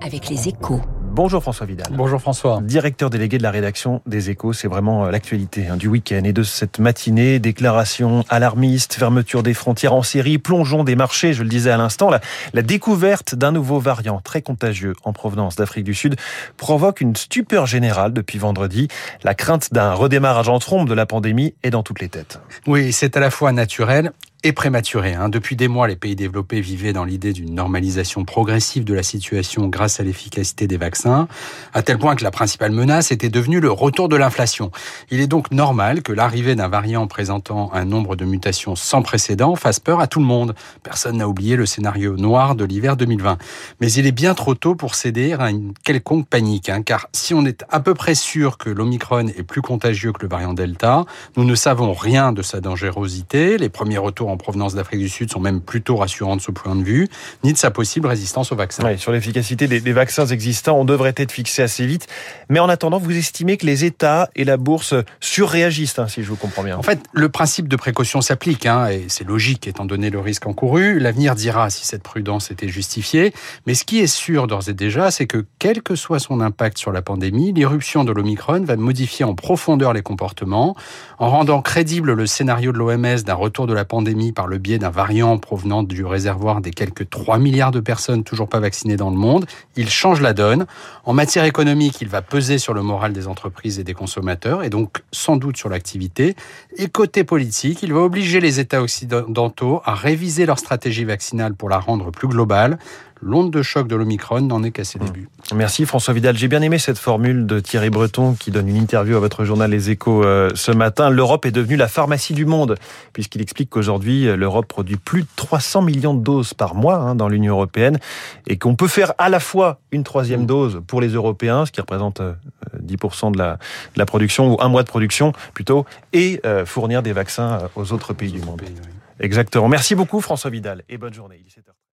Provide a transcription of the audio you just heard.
avec les échos. Bonjour François Vidal. Bonjour François. Directeur délégué de la rédaction des Échos, c'est vraiment euh, l'actualité hein, du week-end et de cette matinée. Déclaration alarmiste, fermeture des frontières en série, plongeon des marchés, je le disais à l'instant. La, la découverte d'un nouveau variant très contagieux en provenance d'Afrique du Sud provoque une stupeur générale depuis vendredi. La crainte d'un redémarrage en trombe de la pandémie est dans toutes les têtes. Oui, c'est à la fois naturel et prématuré. Hein. Depuis des mois, les pays développés vivaient dans l'idée d'une normalisation progressive de la situation grâce à l'efficacité des vaccins, à tel point que la principale menace était devenue le retour de l'inflation. Il est donc normal que l'arrivée d'un variant présentant un nombre de mutations sans précédent fasse peur à tout le monde. Personne n'a oublié le scénario noir de l'hiver 2020. Mais il est bien trop tôt pour céder à une quelconque panique, hein, car si on est à peu près sûr que l'Omicron est plus contagieux que le variant Delta, nous ne savons rien de sa dangerosité. Les premiers retours en provenance d'Afrique du Sud sont même plutôt rassurants de ce point de vue, ni de sa possible résistance au vaccin. Oui, sur l'efficacité des, des, vaccins existants, on devrait être fixé assez vite. Mais en attendant, vous estimez que les États et la bourse surréagissent, hein, si je vous comprends bien. En fait, le principe de précaution s'applique, hein, et c'est logique étant donné le risque encouru. L'avenir dira si cette prudence était justifiée. Mais ce qui est sûr d'ores et déjà, c'est que quel que soit son impact sur la pandémie, l'irruption de l'Omicron va modifier en profondeur les comportements, en rendant crédible le scénario de l'OMS d'un retour de la pandémie par le biais d'un variant provenant du réservoir des quelques 3 milliards de personnes toujours pas vaccinées dans le monde. Il change la donne. En matière économique, il va peser sur le moral des entreprises et des consommateurs, et donc sans doute sur l'activité. Et côté politique, il va obliger les États occidentaux à réviser leur stratégie vaccinale pour la rendre plus globale l'onde de choc de l'Omicron n'en est qu'à ses débuts. Merci François Vidal. J'ai bien aimé cette formule de Thierry Breton qui donne une interview à votre journal Les Échos euh, ce matin. L'Europe est devenue la pharmacie du monde puisqu'il explique qu'aujourd'hui l'Europe produit plus de 300 millions de doses par mois hein, dans l'Union européenne et qu'on peut faire à la fois une troisième dose pour les Européens, ce qui représente 10% de la, de la production ou un mois de production plutôt, et euh, fournir des vaccins aux autres pays du monde. Exactement. Merci beaucoup François Vidal et bonne journée.